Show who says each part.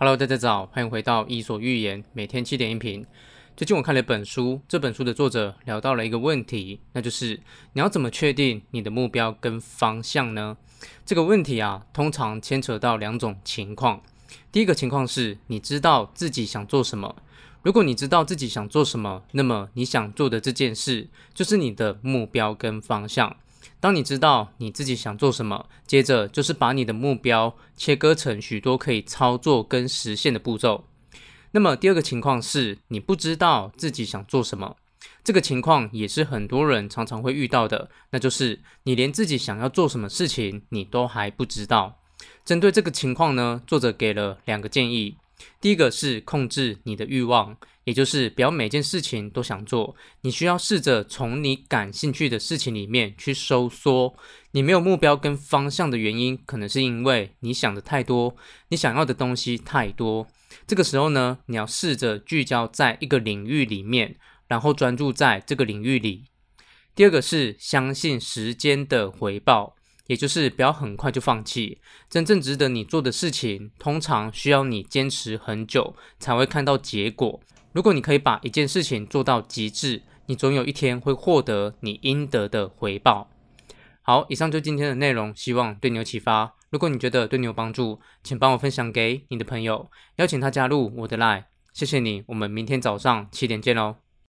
Speaker 1: Hello，大家早，欢迎回到伊索寓言，每天七点音频。最近我看了一本书，这本书的作者聊到了一个问题，那就是你要怎么确定你的目标跟方向呢？这个问题啊，通常牵扯到两种情况。第一个情况是你知道自己想做什么，如果你知道自己想做什么，那么你想做的这件事就是你的目标跟方向。当你知道你自己想做什么，接着就是把你的目标切割成许多可以操作跟实现的步骤。那么第二个情况是你不知道自己想做什么，这个情况也是很多人常常会遇到的，那就是你连自己想要做什么事情你都还不知道。针对这个情况呢，作者给了两个建议。第一个是控制你的欲望，也就是不要每件事情都想做。你需要试着从你感兴趣的事情里面去收缩。你没有目标跟方向的原因，可能是因为你想的太多，你想要的东西太多。这个时候呢，你要试着聚焦在一个领域里面，然后专注在这个领域里。第二个是相信时间的回报。也就是不要很快就放弃，真正值得你做的事情，通常需要你坚持很久才会看到结果。如果你可以把一件事情做到极致，你总有一天会获得你应得的回报。好，以上就今天的内容，希望对你有启发。如果你觉得对你有帮助，请帮我分享给你的朋友，邀请他加入我的 Line。谢谢你，我们明天早上七点见喽。